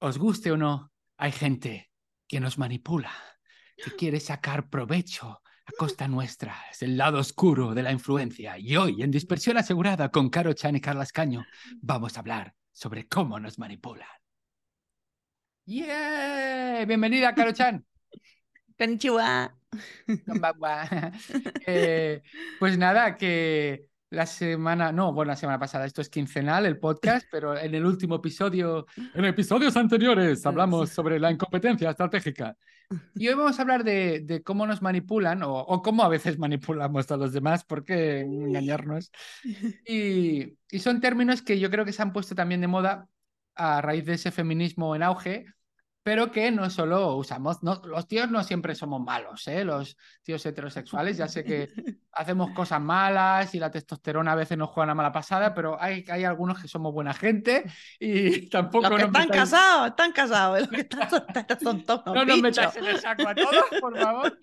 os guste o no, hay gente que nos manipula, que quiere sacar provecho a costa nuestra. Es el lado oscuro de la influencia. Y hoy, en Dispersión Asegurada con Caro Chan y Carlas Caño, vamos a hablar sobre cómo nos manipulan. ¡Yeah! Bienvenida, Caro Chan. Konnichiwa. Eh, pues nada, que la semana, no, bueno, la semana pasada, esto es quincenal, el podcast, pero en el último episodio, en episodios anteriores, hablamos sobre la incompetencia estratégica. Y hoy vamos a hablar de, de cómo nos manipulan o, o, cómo a veces manipulamos a los demás, por qué engañarnos. Y, y son términos que yo creo que se han puesto también de moda a raíz de ese feminismo en auge pero que no solo usamos, no, los tíos no siempre somos malos, ¿eh? los tíos heterosexuales, ya sé que hacemos cosas malas y la testosterona a veces nos juega una mala pasada, pero hay, hay algunos que somos buena gente y tampoco... Los que están metáis... casados, están casados, los que están solteros son todos No nos metáis en el saco a todos, por favor.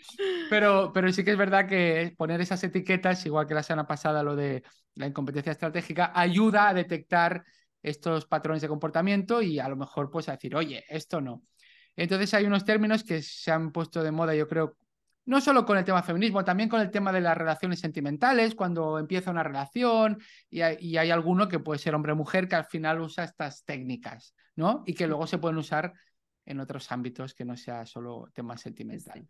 Pero, pero sí que es verdad que poner esas etiquetas, igual que la semana pasada lo de la incompetencia estratégica, ayuda a detectar estos patrones de comportamiento y a lo mejor pues a decir, oye, esto no. Entonces hay unos términos que se han puesto de moda, yo creo, no solo con el tema feminismo, también con el tema de las relaciones sentimentales, cuando empieza una relación y hay, y hay alguno que puede ser hombre-mujer que al final usa estas técnicas, ¿no? Y que luego se pueden usar en otros ámbitos que no sea solo tema sentimental.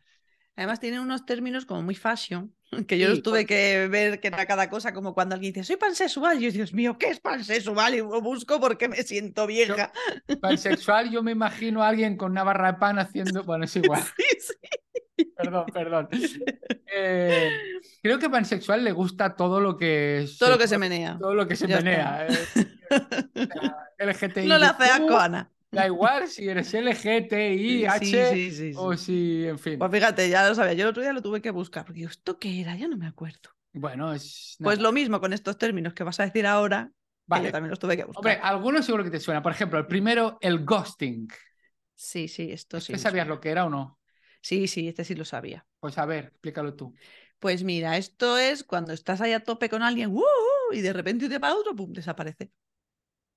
Además tienen unos términos como muy fashion, que yo sí, los tuve pues... que ver que era cada cosa, como cuando alguien dice, soy pansexual, y yo, Dios mío, ¿qué es pansexual? Y lo busco porque me siento vieja. Yo, pansexual, yo me imagino a alguien con una barra de pan haciendo, bueno, es igual. Sí. Perdón, perdón. Eh, creo que pansexual le gusta todo lo que... Todo se, lo que se menea. Todo lo que se ya menea. Eh. No le hace asco, Ana. Da igual si eres LGTI, H sí, sí, sí, o si, en fin. Pues fíjate, ya lo sabía. Yo el otro día lo tuve que buscar, porque digo, ¿esto qué era? Ya no me acuerdo. Bueno, es. Pues lo mismo con estos términos que vas a decir ahora, vale. que yo también los tuve que buscar. Hombre, algunos seguro que te suena. Por ejemplo, el primero, el ghosting. Sí, sí, esto sí. ¿Este sabías lo que era o no? Sí, sí, este sí lo sabía. Pues a ver, explícalo tú. Pues mira, esto es cuando estás ahí a tope con alguien, ¡uh! y de repente día para otro, ¡pum! desaparece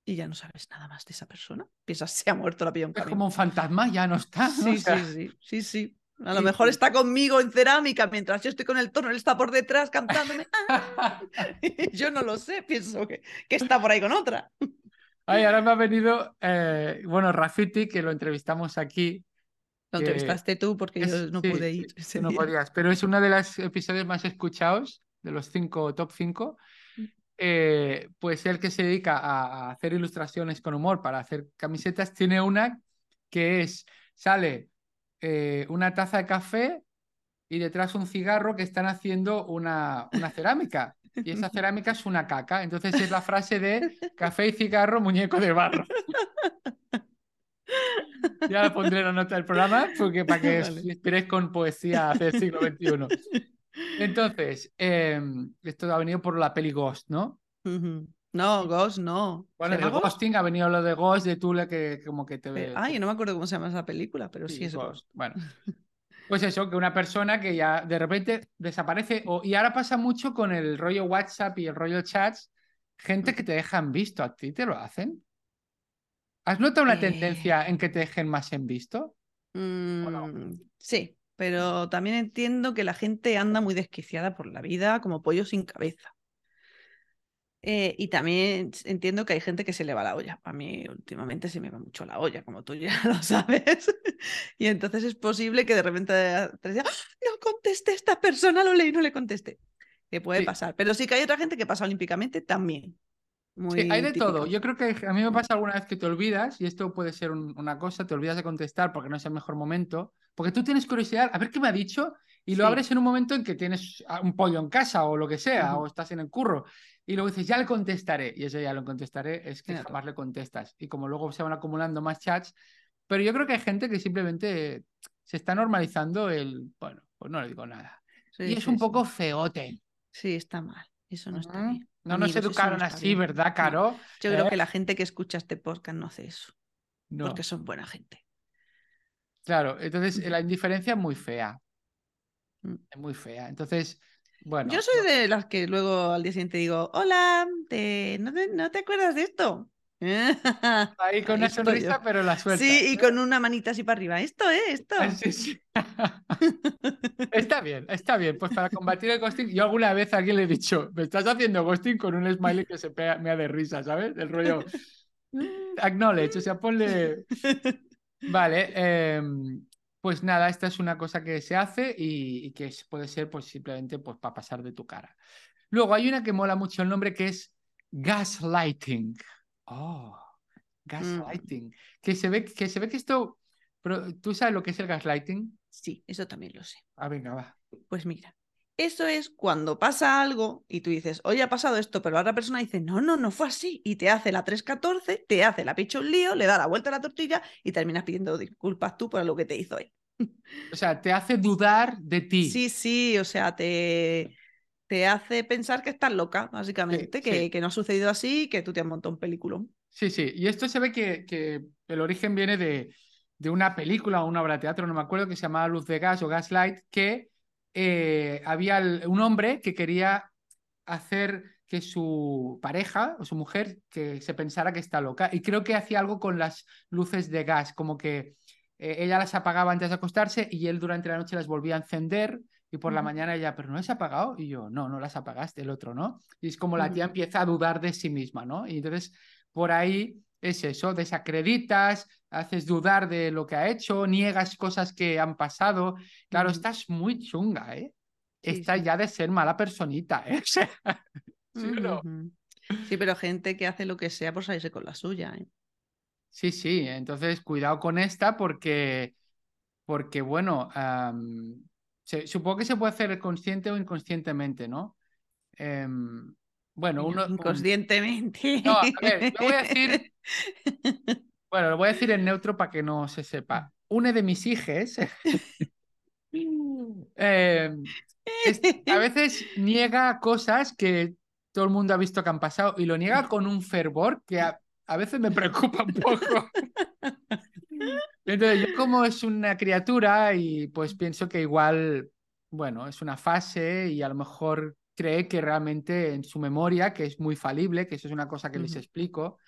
y ya no sabes nada más de esa persona. Piensas, se ha muerto la pillón. Es como un fantasma, ya no está. ¿no? Sí, o sea... sí, sí, sí, sí. A lo mejor está conmigo en cerámica mientras yo estoy con el torno, él está por detrás cantándome. yo no lo sé, pienso que, que, está por ahí con otra. Ay, ahora me ha venido, eh, bueno, Rafiti, que lo entrevistamos aquí. Lo entrevistaste tú porque es, yo no sí, pude ir. Sí, no día. podías, pero es uno de los episodios más escuchados, de los cinco, top 5. Eh, pues el que se dedica a, hacer ilustraciones con humor para hacer camisetas, tiene una que es, sale eh, una taza de café y detrás un cigarro que están haciendo una, una cerámica. Y esa cerámica es una caca. Entonces es la frase de café y cigarro, muñeco de barro. ya la pondré la nota del programa porque para que vale. os inspiréis con poesía del siglo XXI. Entonces, eh, esto ha venido por la peli Ghost, ¿no? Uh -huh. No, Ghost no. Bueno, de Ghosting ha venido lo de Ghost, de Tule, que como que te ve. Ay, no me acuerdo cómo se llama esa película, pero sí, sí es Ghost. Ghost. Bueno. Pues eso, que una persona que ya de repente desaparece, o, y ahora pasa mucho con el rollo WhatsApp y el rollo chats, gente que te dejan visto, ¿a ti te lo hacen? ¿Has notado una eh... tendencia en que te dejen más en visto? Mm, no? Sí, pero también entiendo que la gente anda muy desquiciada por la vida como pollo sin cabeza. Eh, y también entiendo que hay gente que se le va la olla. A mí últimamente se me va mucho la olla, como tú ya lo sabes. y entonces es posible que de repente te diga, ¡Ah, no contesté a esta persona, lo leí, no le contesté. Que puede sí. pasar. Pero sí que hay otra gente que pasa olímpicamente también. Muy sí, hay de todo. Yo creo que a mí me pasa alguna vez que te olvidas, y esto puede ser un, una cosa, te olvidas de contestar porque no es el mejor momento, porque tú tienes curiosidad, a ver qué me ha dicho, y lo sí. abres en un momento en que tienes un pollo en casa o lo que sea, uh -huh. o estás en el curro, y luego dices, ya le contestaré, y ese ya lo contestaré es que claro. jamás le contestas. Y como luego se van acumulando más chats, pero yo creo que hay gente que simplemente se está normalizando el, bueno, pues no le digo nada. Sí, y es sí, un poco feote. Sí, está mal. Eso no uh -huh. está bien. No Amigos, nos educaron así, bien. ¿verdad, Caro? No. Yo ¿Eh? creo que la gente que escucha este podcast no hace eso. No. Porque son buena gente. Claro, entonces la indiferencia es muy fea. Mm. Es muy fea. Entonces, bueno. Yo soy de las que luego al día siguiente digo, hola, te... ¿No, te... ¿no te acuerdas de esto? Ahí con una sonrisa, pero la suelta. Sí, y con una manita así para arriba. Esto, ¿eh? Esto. Sí, sí. está bien, está bien. Pues para combatir el ghosting, yo alguna vez a alguien le he dicho, me estás haciendo ghosting con un smiley que se pega, me da de risa, ¿sabes? El rollo. Acknowledge, o sea, ponle. Vale, em, pues nada, esta es una cosa que se hace y, que puede ser pues simplemente pues, para pasar de tu cara. Luego hay una que mola mucho el nombre que es gaslighting. Oh, gaslighting. Mm. Que, se ve, que se ve que esto... Pero, ¿Tú sabes lo que es el gaslighting? Sí, eso también lo sé. Ah, venga, va. Pues mira, eso es cuando pasa algo y tú dices, oye, ha pasado esto, pero la otra persona dice, no, no, no fue así. Y te hace la 314, te hace la picha un lío, le da la vuelta a la tortilla y terminas pidiendo disculpas tú por lo que te hizo él. O sea, te hace dudar de ti. Sí, sí, o sea, te, te hace pensar que estás loca, básicamente, que, que, no ha sucedido así, que tú te has montado un peliculón. Sí, sí, y esto se ve que, que el origen viene de, de, una película o una obra de teatro, no me acuerdo, que se llamaba Luz de Gas o Gaslight, que eh, había un hombre que quería hacer que su pareja o su mujer que se pensara que está loca y creo que hacía algo con las luces de gas, como que eh, ella las apagaba antes de acostarse y él durante la noche las volvía a encender y por la mañana ella, pero no ha apagado y yo, no, no las apagaste, el otro, ¿no? Y es como la tía empieza a dudar de sí misma, ¿no? Y entonces por ahí es eso, desacreditas, haces dudar de lo que ha hecho, niegas cosas que han pasado. Claro, estás muy chunga, ¿eh? Está ya de ser mala personita, ¿eh? ¿Sí, pero gente que hace lo que sea por salirse con la suya, ¿eh? Sí, sí, entonces cuidado con esta porque, porque bueno, supongo que se puede hacer consciente o inconscientemente, ¿no? Em, bueno, uno. Inconscientemente. No, a ver, voy a decir. Bueno, lo voy a decir en neutro para que no se sepa. Una de mis hijas. Em, a veces niega cosas que todo el mundo ha visto que han pasado y lo niega con un fervor que a, veces me preocupa un poco. Entonces, yo como es una criatura y pues pienso que igual, bueno, es una fase y a lo mejor cree que realmente en su memoria, que es muy falible, que eso es una cosa que les explico,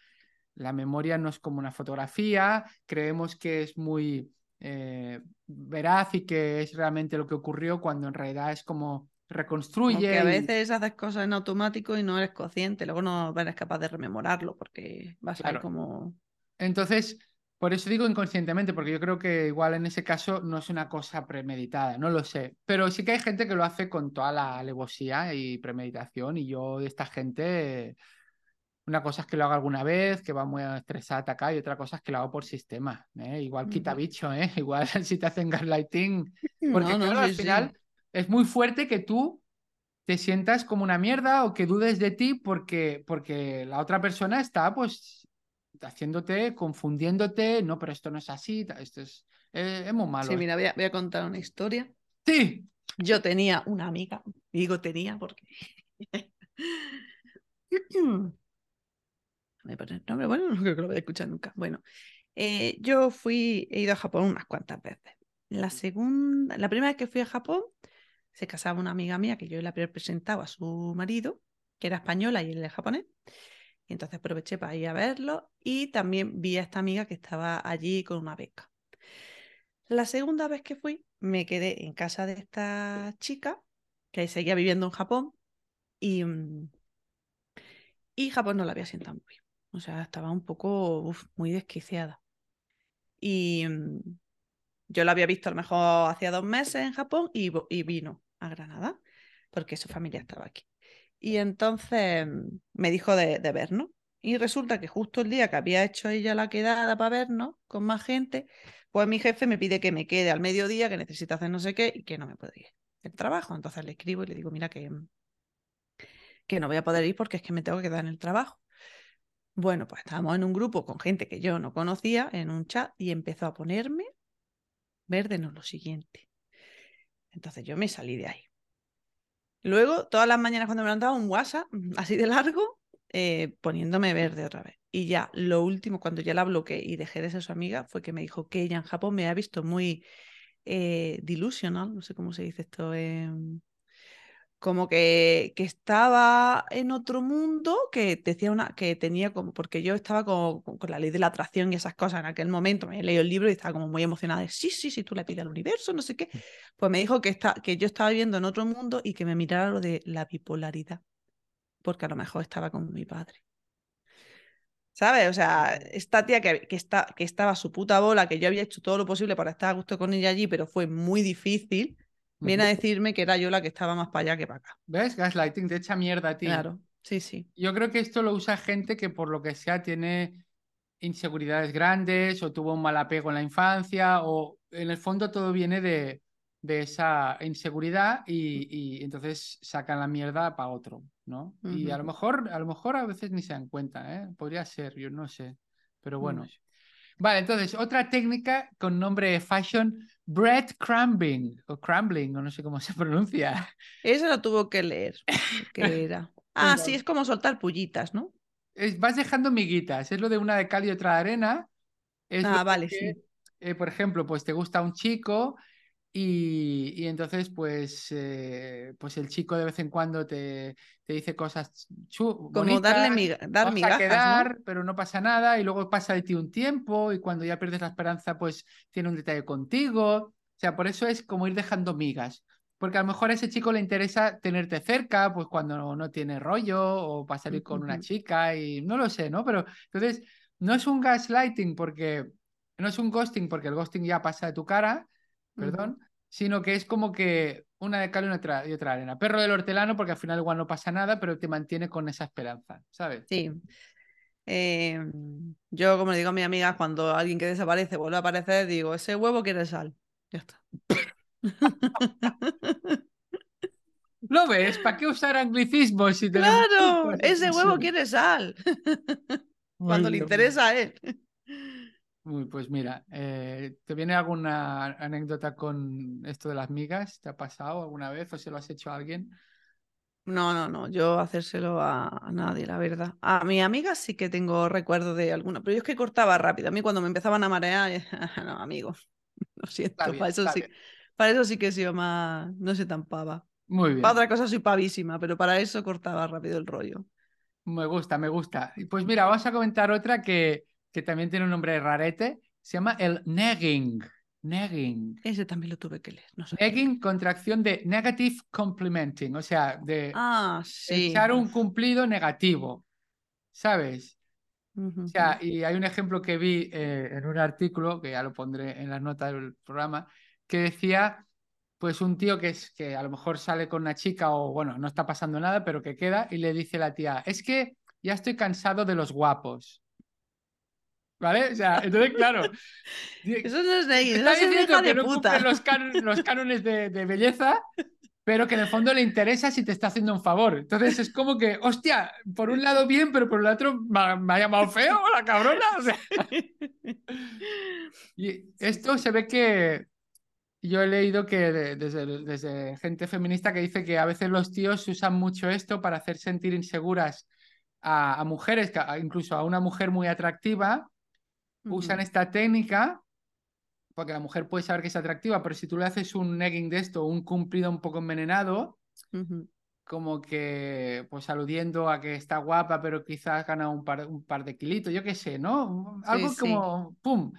la memoria no es como una fotografía, creemos que es muy eh, veraz y que es realmente lo que ocurrió cuando en realidad es como reconstruye. Porque a veces haces cosas en automático y no eres consciente, luego no eres capaz de rememorarlo porque vas a ir como... Entonces, por eso digo inconscientemente, porque yo creo que igual en ese caso no es una cosa premeditada, no lo sé. Pero sí que hay gente que lo hace con toda la alevosía y premeditación, y yo de esta gente, una cosa es que lo haga alguna vez, que va muy estresada acá, y otra cosa es que lo hago por sistema. ¿eh? Igual quita bicho, ¿eh? igual si te hacen gaslighting. Porque al final es muy fuerte que tú te sientas como una mierda o que dudes de ti porque, porque la otra persona está pues haciéndote, confundiéndote, no, pero esto no es así, esto es, eh, es muy malo. Sí, mira, voy a, contar una historia. Sí. Yo tenía una amiga, digo tenía porque... Me el nombre, bueno, no creo que lo voy a escuchar nunca. Bueno, eh, yo fui, he ido a Japón unas cuantas veces. La segunda, la primera vez que fui a Japón, se casaba una amiga mía que yo le había presentado a su marido, que era española y él era japonés. Entonces aproveché para ir a verlo y también vi a esta amiga que estaba allí con una beca. La segunda vez que fui, me quedé en casa de esta chica que seguía viviendo en Japón y, mm, y Japón no la había sentado muy bien. O sea, estaba un poco muy desquiciada. Y mm, yo la había visto a lo mejor hacía dos meses en Japón y vino a Granada porque su familia estaba aquí. Y entonces me dijo de, vernos. Y resulta que justo el día que había hecho ella la quedada para vernos con más gente, pues mi jefe me pide que me quede al mediodía, que necesita hacer no sé qué y que no me puedo ir el trabajo. Entonces le escribo y le digo, mira que, que no voy a poder ir porque es que me tengo que quedar en el trabajo. Bueno, pues estábamos en un grupo con gente que yo no conocía, en un chat, y empezó a ponerme verde no lo siguiente. Entonces yo me salí de ahí. Luego, todas las mañanas cuando me levantaba, un WhatsApp así de largo, eh, poniéndome verde otra vez. Y ya, lo último, cuando ya la bloqueé y dejé de ser su amiga, fue que me dijo que ella en Japón me ha visto muy eh, delusional, no sé cómo se dice esto, como que, que, estaba en otro mundo, que decía una, que tenía como, porque yo estaba con, con, la ley de la atracción y esas cosas en aquel momento, me he leído el libro y estaba como muy emocionada de, sí, sí, sí, tú le pides al universo, no sé qué. Pues me dijo que, está, que yo estaba viviendo en otro mundo y que me mirara lo de la bipolaridad, porque a lo mejor estaba con mi padre. ¿Sabes? O sea, esta tía que, que, está, que estaba a su puta bola, que yo había hecho todo lo posible para estar a gusto con ella allí, pero fue muy difícil viene a decirme que era yo la que estaba más para allá que para acá. ¿Ves? Gaslighting te echa mierda a ti. Claro, sí, sí. Yo creo que esto lo usa gente que por lo que sea tiene inseguridades grandes o tuvo un mal apego en la infancia o en el fondo todo viene de, de esa inseguridad y, y, entonces sacan la mierda para otro, ¿no? Uh -huh. Y a lo mejor a lo mejor a veces ni se dan cuenta, ¿eh? Podría ser, yo no sé, pero bueno. Uh -huh. Vale, entonces, otra técnica con nombre de fashion, bread crumbing, o crumbling, o no sé cómo se pronuncia. Eso lo tuvo que leer, que era. Ah, sí, es como soltar pullitas, ¿no? Es, vas dejando miguitas, es lo de una de cal y otra de arena. Es ah, vale, que, sí. Eh, por ejemplo, pues te gusta un chico y, y, entonces, pues, eh, pues el chico de vez en cuando te, te dice cosas chu Como bonitas, darle miga dar vas migajas, a quedar, ¿no? pero no pasa nada, y luego pasa de ti un tiempo, y cuando ya pierdes la esperanza, pues tiene un detalle contigo. O sea, por eso es como ir dejando migas. Porque a lo mejor a ese chico le interesa tenerte cerca, pues cuando no, no tiene rollo, o para salir con una chica, y no lo sé, ¿no? Pero entonces, no es un gaslighting porque no es un ghosting, porque el ghosting ya pasa de tu cara, perdón, uh -huh. sino que es como que una de cal y otra, y otra arena. Perro del hortelano, porque al final igual no pasa nada, pero te mantiene con esa esperanza, ¿sabes? Sí. Eh, yo, como le digo a mi amiga, cuando alguien que desaparece vuelve a aparecer, digo, ese huevo quiere sal. Ya está. ¿Lo ves? ¿Para qué usar anglicismos si Claro, ese huevo quiere sal. Cuando le interesa a él. Uy, pues mira, eh, ¿te viene alguna anécdota con esto de las migas? ¿Te ha pasado alguna vez o se lo has hecho a alguien? No, no, no, yo hacérselo a, a nadie, la verdad. A mi amiga sí que tengo recuerdo de alguna, pero yo es que cortaba rápido. A mí cuando me empezaban a marear, no, amigo, lo siento, bien, para, eso sí, para eso sí que he sido más, no sé, tan pava. Muy bien. Para otra cosa soy pavísima, pero para eso cortaba rápido el rollo. Me gusta, me gusta. Pues mira, vamos a comentar otra que que también tiene un nombre rarete, se llama el negging. Negging. Ese también lo tuve que leer. No sé negging, contracción de negative complimenting, o sea, de ah, sí. echar un cumplido negativo. ¿Sabes? Uh -huh. O sea, y hay un ejemplo que vi eh, en un artículo, que ya lo pondré en las notas del programa, que decía, pues un tío que, es, que a lo mejor sale con una chica o, bueno, no está pasando nada, pero que queda y le dice la tía, es que ya estoy cansado de los guapos. ¿Vale? O sea, entonces, claro. Eso no es de ahí, está eso diciendo es de que no puta. los, can los cánones de, de, belleza, pero que en el fondo le interesa si te está haciendo un favor. Entonces es como que, hostia, por un lado bien, pero por el otro me, me ha llamado feo la cabrona. O sea. Y esto se ve que. Yo he leído que de, desde, desde gente feminista que dice que a veces los tíos usan mucho esto para hacer sentir inseguras a, a mujeres, incluso a una mujer muy atractiva, usan esta técnica porque la mujer puede saber que es atractiva, pero si tú le haces un negging de esto, un cumplido un poco envenenado, uh -huh. como que, pues aludiendo a que está guapa, pero quizás gana un par, un par de kilitos, yo qué sé, ¿no? Algo sí, como, sí. ¡pum!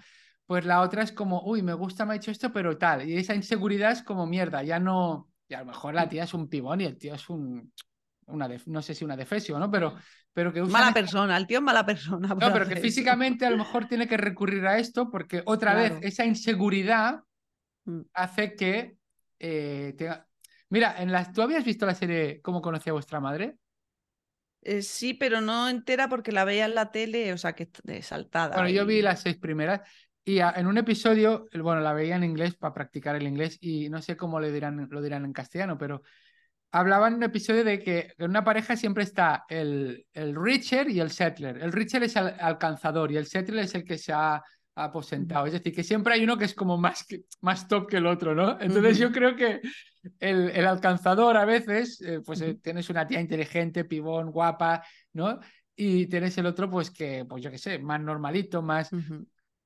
Pues la otra es como, uy, me gusta, me ha hecho esto, pero tal. Y esa inseguridad es como mierda, ya no. Y a lo mejor la tía es un pibón y el tío es un. Una de, no sé si una defesio, ¿no? Pero pero que usa... Mala persona, el tío es mala persona. No, pero que físicamente a lo mejor tiene que recurrir a esto porque otra claro. vez esa inseguridad mm. hace que eh, tenga... Mira, en las... ¿tú habías visto la serie Cómo conocía a vuestra madre? Eh, sí, pero no entera porque la veía en la tele, o sea, que saltada. Bueno, y... yo vi las seis primeras y a, en un episodio, bueno, la veía en inglés para practicar el inglés y no sé cómo le dirán, lo dirán en castellano, pero hablaba en un episodio de que en una pareja siempre está el, el Richer y el Settler. El Richer es el alcanzador y el Settler es el que se ha aposentado. Es decir, que siempre hay uno que es como más, más top que el otro, ¿no? Entonces yo creo que el, el alcanzador a veces, eh, pues eh, tienes una tía inteligente, pibón, guapa, ¿no? Y tienes el otro, pues que, pues yo qué sé, más normalito, más...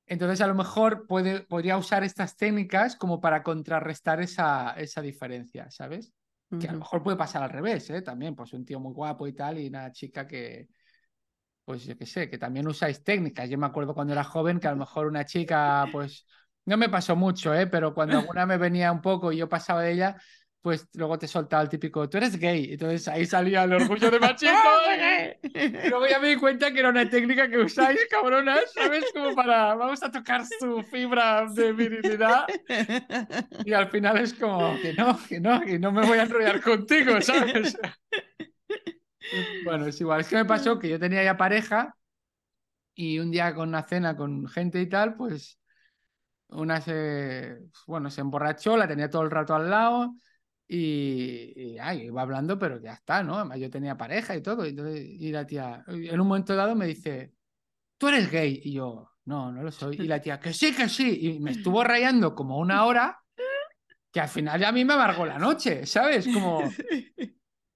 Entonces, a lo mejor puede, podría usar estas técnicas como para contrarrestar esa, esa diferencia, ¿sabes? Que a lo mejor puede pasar al revés, ¿eh? También, pues un tío muy guapo y tal, y una chica que, pues yo qué sé, que también usáis técnicas. Yo me acuerdo cuando era joven que a lo mejor una chica, pues, no me pasó mucho, ¿eh? Pero cuando alguna me venía un poco y yo pasaba de ella, pues luego te soltaba el típico, tú eres gay. Entonces ahí salía el orgullo de machismo. Y luego ya me di cuenta que era una técnica que usáis, cabronas, ¿sabes? Como para, vamos a tocar su fibra de virilidad. Y al final es como que no, que no, que no me voy a enrollar contigo, ¿sabes? Bueno, es igual. Es que me pasó que yo tenía ya pareja y un día con una cena con gente y tal, pues una se, bueno, se emborrachó, la tenía todo el rato al lado y, y, ay, iba hablando, pero ya está, ¿no? Además yo tenía pareja y todo. Y, entonces, y la tía, en un momento dado me dice, tú eres gay. Y yo, no, no lo soy. Y la tía, que sí, que sí. Y me estuvo rayando como una hora que al final ya a mí me amargó la noche, ¿sabes? Como, o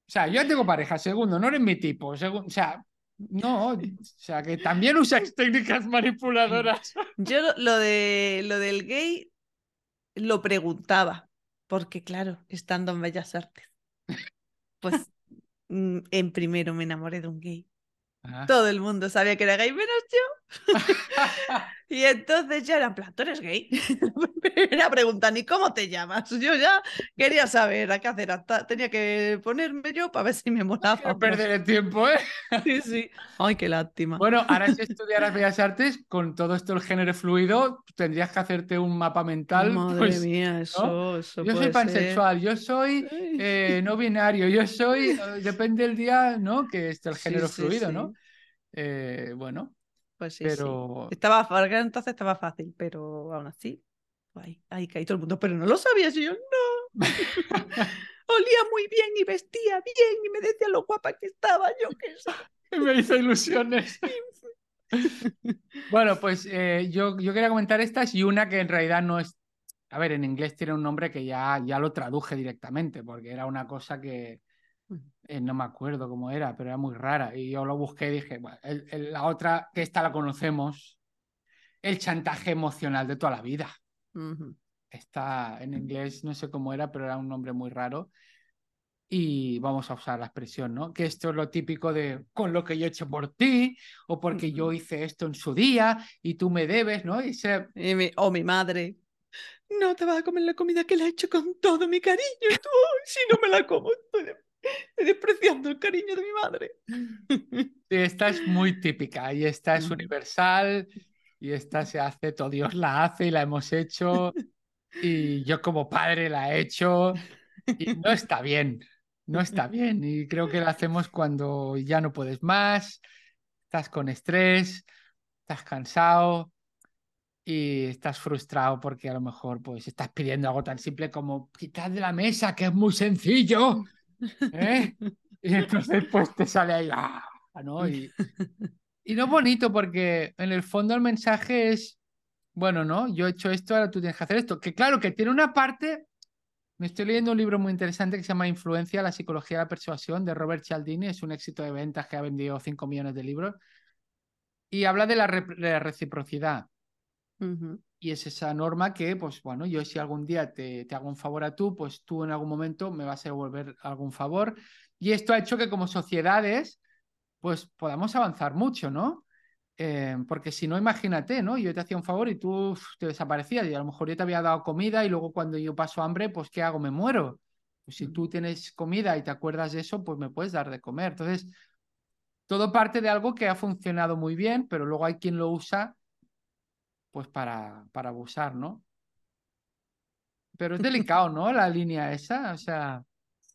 sea, yo ya tengo pareja, segundo, no eres mi tipo, segundo, o sea, no, o sea, que también usáis técnicas manipuladoras. Yo lo- lo de lo del gay lo preguntaba, porque claro, estando en Bellas Artes, pues mm, en primero me enamoré de un gay. Ah. Todo el mundo sabía que era gay, menos yo. Y entonces ya era en plan, ¿tú eres gay? Era preguntar, ¿y cómo te llamas? Yo ya quería saber a qué hacer. hasta- Tenía que ponerme yo para ver si me molaba. No no. perder el tiempo, ¿eh? Sí, sí. Ay, qué lástima. Bueno, ahora si estudiaras Bellas Artes, con todo esto el género fluido, tendrías que hacerte un mapa mental. Madre pues, mía, eso, eso yo soy ser. pansexual, yo soy eh, no binario, yo soy, eh, depende del día, ¿no? Que es el Sí, género sí, fluido, sí. ¿no? Eh, bueno, Pues sí, pero sí. Estaba, fa- entonces estaba fácil, pero aún así, ahí, ahí caí todo el mundo. Pero no lo sabías y yo, no. Olía muy bien y vestía bien y me decía lo guapa que estaba, yo qué sé. me hizo ilusiones. Bueno, pues eh, yo, yo quería comentar estas y una que en realidad no es. A ver, en inglés tiene un nombre que ya, ya lo traduje directamente, porque era una cosa que eh, no me acuerdo cómo era, pero era muy rara. Y yo lo busqué y dije, bueno, el- el- la otra, que esta la conocemos, el chantaje emocional de toda la vida. Está en inglés, no sé cómo era, pero era un nombre muy raro. Y vamos a usar la expresión, ¿no? Que esto es lo típico de con lo que yo he hecho por ti, o porque yo hice esto en su día y tú me debes, ¿no? Y se... Y mi- o mi madre. No te vas a comer la comida que le he hecho con todo mi cariño. Tú, "Ay, si no me la como, estoy, de- estoy despreciando el cariño de mi madre. Esta es muy típica y esta es universal y esta se hace, todo Dios la hace y la hemos hecho y yo como padre la he hecho y no está bien, no está bien y creo que la hacemos cuando ya no puedes más, estás con estrés, estás cansado y estás frustrado porque a lo mejor pues estás pidiendo algo tan simple como quitar de la mesa, que es muy sencillo, ¿eh? Y entonces pues te sale ahí, ¡ah! ¿no? Y, y no es bonito porque en el fondo el mensaje es, bueno, ¿no? Yo he hecho esto, ahora tú tienes que hacer esto. Que claro, que tiene una parte, me estoy leyendo un libro muy interesante que se llama Influencia, la psicología de la persuasión de Robert Cialdini, es un éxito de ventas que ha vendido 5 millones de libros y habla de la, reciprocidad. Y es esa norma que, pues bueno, yo si algún día te, te hago un favor a tú, pues tú en algún momento me vas a devolver algún favor. Y esto ha hecho que como sociedades, pues podamos avanzar mucho, ¿no? Eh, porque si no, imagínate, ¿no? Yo te hacía un favor y tú uf, te desaparecías y a lo mejor yo te había dado comida y luego cuando yo paso hambre, pues ¿qué hago? Me muero. Pues si tú tienes comida y te acuerdas de eso, pues me puedes dar de comer. Entonces, todo parte de algo que ha funcionado muy bien, pero luego hay quien lo usa pues para, para abusar, ¿no? Pero es delicado, ¿no? La línea esa, o sea,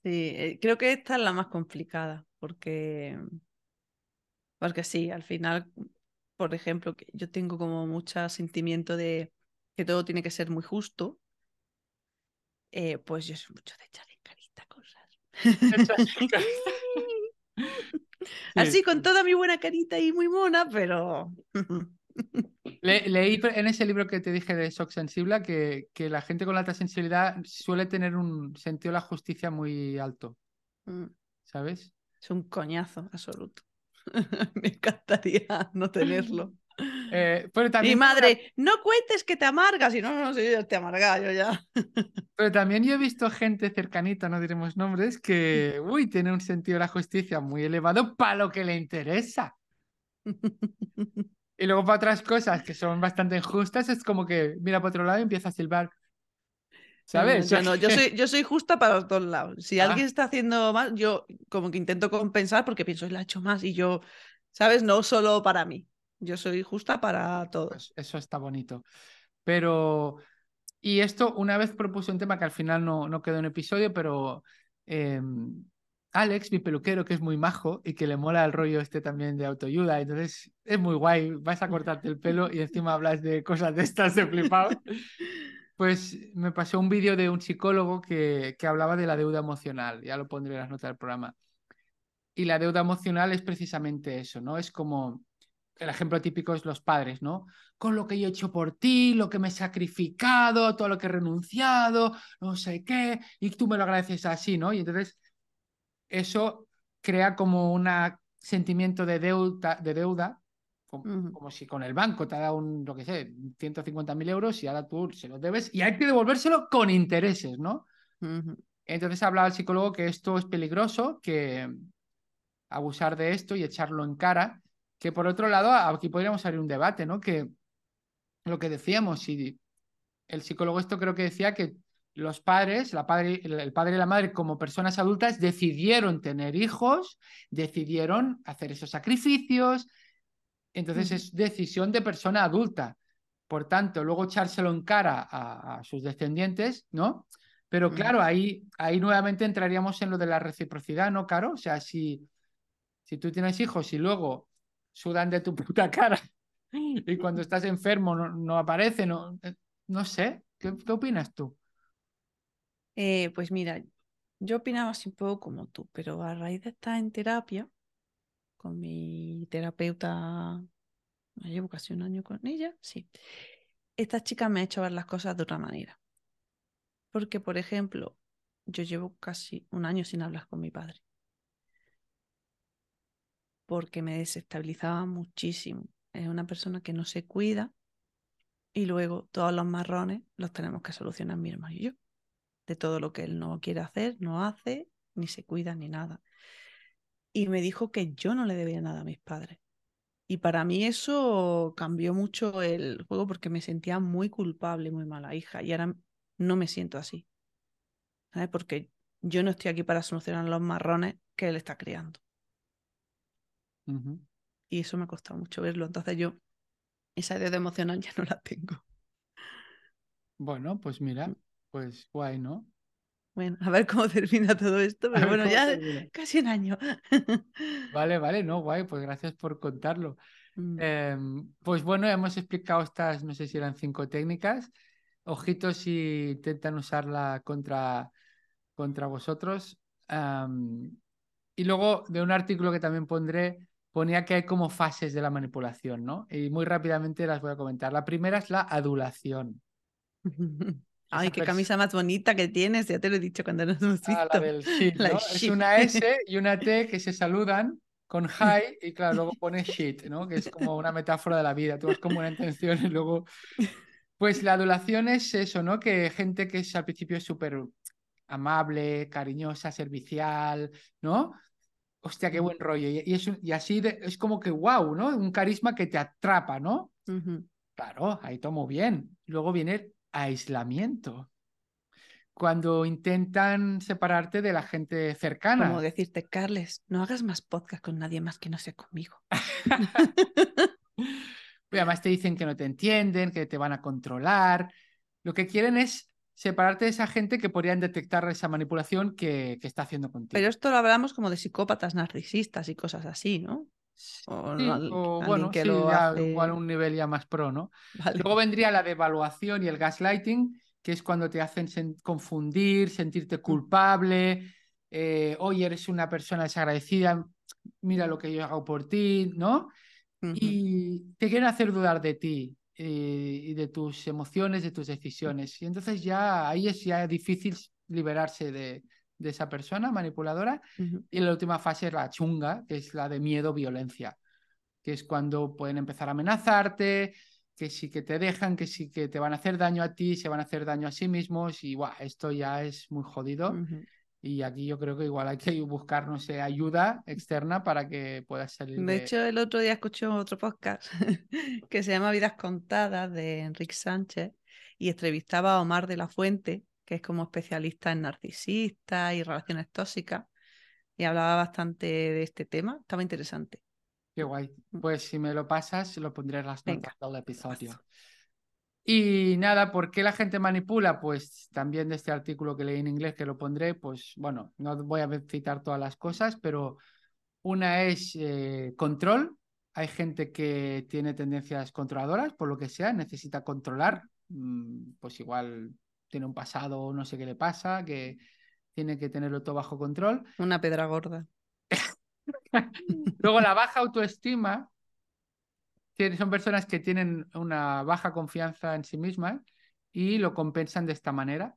Sí, eh, creo que esta es la más complicada, porque, porque sí, al final, por ejemplo, yo tengo como mucho sentimiento de que todo tiene que ser muy justo, eh, pues yo soy mucho de echar en carita cosas. Así con toda mi buena carita y muy mona, pero Le- leí en ese libro que te dije de Shock Sensible que, que la gente con alta sensibilidad suele tener un sentido de la justicia muy alto, Mm, ¿sabes? es un coñazo absoluto. Me encantaría no tenerlo. Eh, pero Mi madre, no cuentes que te amargas. Y no, no, sí, te amarga, yo ya. pero también yo he visto gente cercanita, no diremos nombres, que, uy, tiene un sentido de la justicia muy elevado para lo que le interesa. Y luego para otras cosas que son bastante injustas, es como que mira para otro lado y empieza a silbar. ¿Sabes? No, no, yo, no, yo, soy, yo soy justa para los dos lados. Si Ah. alguien está haciendo mal, yo como que intento compensar porque pienso, él ha hecho más y yo, ¿sabes? No solo para mí. Yo soy justa para todos. Pues eso está bonito. Pero, y esto una vez propuse un tema que al final no, no quedó en episodio, pero eh, Alex, mi peluquero, que es muy majo y que le mola el rollo este también de autoayuda, entonces es muy guay, vas a cortarte el pelo y encima hablas de cosas de estas de flipado. Pues me pasó un vídeo de un psicólogo que, que hablaba de la deuda emocional, ya lo pondré en las notas del programa. Y la deuda emocional es precisamente eso, ¿no? Es como el ejemplo típico es los padres, ¿no? Con lo que yo he hecho por ti, lo que me he sacrificado, todo lo que he renunciado, no sé qué, y tú me lo agradeces así, ¿no? Y entonces eso crea como un sentimiento de deuda, de deuda como, si con el banco te ha dado un, lo que sé, 150.000 euros y ahora tú se los debes y hay que devolvérselo con intereses, ¿no? Entonces hablaba el psicólogo que esto es peligroso, que abusar de esto y echarlo en cara, que por otro lado aquí podríamos abrir un debate, ¿no? Que lo que decíamos, si el psicólogo esto creo que decía que los padres, la padre, el padre y la madre como personas adultas decidieron tener hijos, decidieron hacer esos sacrificios, entonces es decisión de persona adulta. Por tanto, luego echárselo en cara a, a sus descendientes, ¿no? Pero claro, ahí, ahí nuevamente entraríamos en lo de la reciprocidad, ¿no, Caro? O sea, si, si tú tienes hijos y luego sudan de tu puta cara y cuando estás enfermo no, no aparecen, no, eh, no sé, ¿qué, qué opinas tú? Eh, pues mira, yo opinaba así un poco como tú, pero a raíz de estar en terapia, con mi terapeuta, llevo casi un año con ella, sí. Esta chica me ha hecho ver las cosas de otra manera. Porque, por ejemplo, yo llevo casi un año sin hablar con mi padre. Porque me desestabilizaba muchísimo. Es una persona que no se cuida y luego todos los marrones los tenemos que solucionar mi hermano y yo. De todo lo que él no quiere hacer, no hace, ni se cuida, ni nada. Y me dijo que yo no le debía nada a mis padres. Y para mí eso cambió mucho el juego porque me sentía muy culpable, muy mala hija. Y ahora no me siento así. ¿Sabes? Porque yo no estoy aquí para solucionar los marrones que él está criando. Ujú. Y eso me ha costado mucho verlo. Entonces yo esa deuda emocional ya no la tengo. Bueno, pues mira. Pues guay, ¿no? Bueno, a ver cómo termina todo esto. Pero bueno, ya termina. casi un año. Vale, vale, no, guay, pues gracias por contarlo. Mm. Em, pues bueno, hemos explicado estas, no sé si eran cinco técnicas. Ojito si intentan usarla contra, contra vosotros. Am, y luego de un artículo que también pondré, ponía que hay como fases de la manipulación, ¿no? Y muy rápidamente las voy a comentar. La primera es la adulación. Ay, qué camisa más bonita que tienes. Ya te lo he dicho cuando nos hemos Ah, la visto. del shit, La ¿no? shit. Es una S y una T que se saludan con hi y claro, luego pone shit, ¿no? Que es como una metáfora de la vida. Tú vas con buena intención y luego... Pues la adulación es eso, ¿no? Que gente que es al principio súper amable, cariñosa, servicial, ¿no? Hostia, qué buen rollo. Y, y es y así de- es como que wow, ¿no? Un carisma que te atrapa, ¿no? Ujú. Claro, ahí tomo bien. Luego viene aislamiento. Cuando intentan separarte de la gente cercana. Como decirte, Carles, no hagas más podcast con nadie más que no sea conmigo. Además te dicen que no te entienden, que te van a controlar. Lo que quieren es separarte de esa gente que podrían detectar esa manipulación que, que está haciendo contigo. Pero esto lo hablamos como de psicópatas narcisistas y cosas así, ¿no? O, Sí, al- o bueno, que sí, lo ya hace. igual un nivel ya más pro, ¿no? Vale. Luego vendría la devaluación y el gaslighting, que es cuando te hacen sen- confundir, Mm. sentirte culpable, eh, oye, eres una persona desagradecida, mira lo que yo hago por ti, ¿no? Ujú. Y te quieren hacer dudar de ti eh, y de tus emociones, de tus decisiones. Y entonces ya ahí es ya difícil liberarse de, de esa persona manipuladora. Ujú. Y la última fase es la chunga, que es la de miedo, violencia. que es cuando pueden empezar a amenazarte, que sí que te dejan, que sí que te van a hacer daño a ti, se van a hacer daño a sí mismos y guau, esto ya es muy jodido. Y aquí yo creo que igual hay que buscar, no sé, ayuda externa para que puedas salir De de... hecho, el otro día escuché otro podcast que se llama Vidas Contadas de Enrique Sánchez y entrevistaba a Omar de la Fuente, que es como especialista en narcisistas y relaciones tóxicas, y hablaba bastante de este tema. Estaba interesante. Qué guay. Mm. Pues si me lo pasas, lo pondré en las notas del episodio. Y nada, ¿por qué la gente manipula? Pues también de este artículo que leí en inglés, que lo pondré, pues bueno, no voy a citar todas las cosas, pero una es eh, control. Hay gente que tiene tendencias controladoras, por lo que sea, necesita controlar. Mm, Pues igual tiene un pasado, no sé qué le pasa, que tiene que tenerlo todo bajo control. Una pedra gorda. Luego la baja autoestima son personas que tienen una baja confianza en sí mismas y lo compensan de esta manera.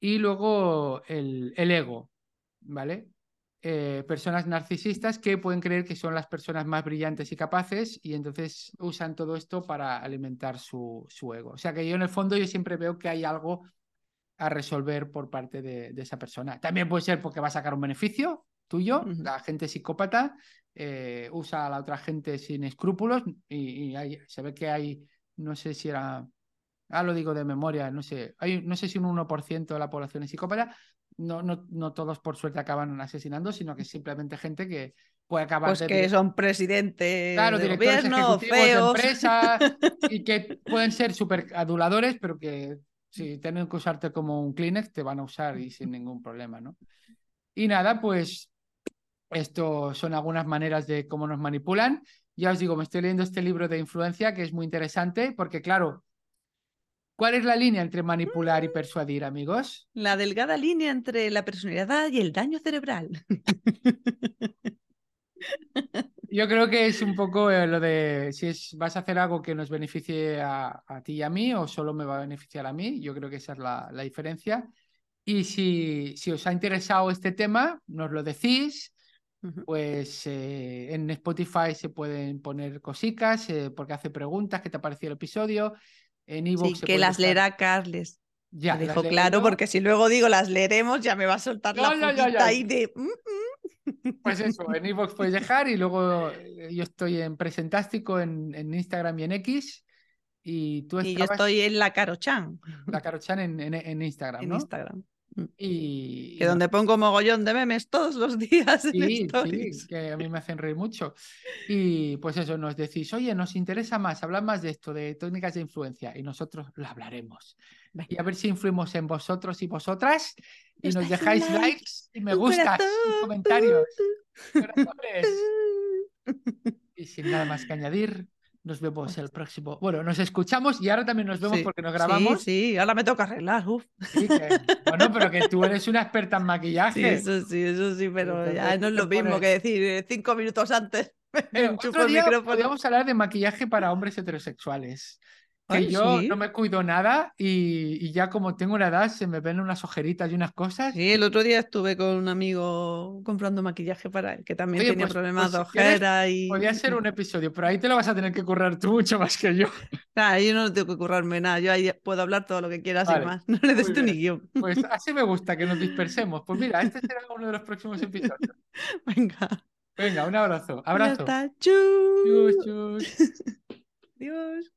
Y luego el, el ego, ¿vale? Eh, personas narcisistas que pueden creer que son las personas más brillantes y capaces y entonces usan todo esto para alimentar su, su ego. O sea que yo en el fondo yo siempre veo que hay algo a resolver por parte de, de esa persona. También puede ser porque va a sacar un beneficio tuyo, la gente psicópata eh, usa a la otra gente sin escrúpulos y, y hay- se ve que hay, no sé si era, ah, lo digo de memoria, no sé, hay, no sé si un 1% de la población es psicópata, no, no, no todos por suerte acaban asesinando, sino que simplemente gente que puede acabar Pues de que son presidentes Claro, de directores gobierno, ejecutivos de feos. empresa y que pueden ser súper aduladores, pero que si tienen que usarte como un Kleenex, te van a usar y sin ningún problema, ¿no? Y nada, pues esto son algunas maneras de cómo nos manipulan. Ya os digo, me estoy leyendo este libro de influencia que es muy interesante porque, claro, ¿cuál es la línea entre manipular y persuadir, amigos? La delgada línea entre la personalidad y el daño cerebral. Yo creo que es un poco eh, lo de si es, vas a hacer algo que nos beneficie a, a ti y a mí o solo me va a beneficiar a mí. Yo creo que esa es la, la diferencia. Y si, si os ha interesado este tema, nos lo decís. Pues eh, en Spotify se pueden poner cositas eh, porque hace preguntas, ¿qué te ha parecido el episodio? En Sí, iVoox se que las leerá Carles. Ya, Me dijo claro, yo. porque si luego digo las leeremos, ya me va a soltar la ya. ahí de. "Mm, mm". Pues eso, en iVoox puedes dejar y luego eh, yo estoy en Presentástico en, en Instagram y en X y tú Y yo estoy en la Carochan, la Carochan en, en, en Instagram, en ¿no? Instagram. Y, Que donde pongo mogollón de memes todos los días en Sí, sí, stories. que a mí me hacen reír mucho. Y pues eso, nos decís, oye, nos interesa más, hablar más de esto, de técnicas de influencia, y nosotros lo hablaremos. Y a ver si influimos en vosotros y vosotras, y Nos dejáis like, likes y me gustas corazón, y comentarios. Y sin nada más que añadir, nos vemos el próximo. Bueno, nos escuchamos y ahora también nos vemos Sí, porque nos grabamos. Sí, sí, ahora me toca arreglar. uf. Sí, que- Bueno, pero que tú eres una experta en Sí, maquillaje. eso sí, eso sí, pero ya no es lo mismo pones- que decir eh, cinco minutos antes. Me enchufo otro el día podríamos hablar de maquillaje para hombres heterosexuales. Que yo sí. no me cuido nada y, y ya como tengo una edad se me ven unas ojeritas y unas cosas. Sí, el otro día estuve con un amigo comprando maquillaje para él, que también Oye, tenía pues- problemas pues de si quieres, ojera y. Podría ser un episodio, pero ahí te lo vas a tener que currar tú mucho más que yo. Ah, yo no tengo que currarme nada, yo ahí puedo hablar todo lo que quiera sin Vale, más. No necesito ni guion. Pues así me gusta que nos dispersemos. Pues mira, este será uno de los próximos episodios. Venga. Venga, un abrazo. Abrazo. Chus. Chus, chus. Adiós.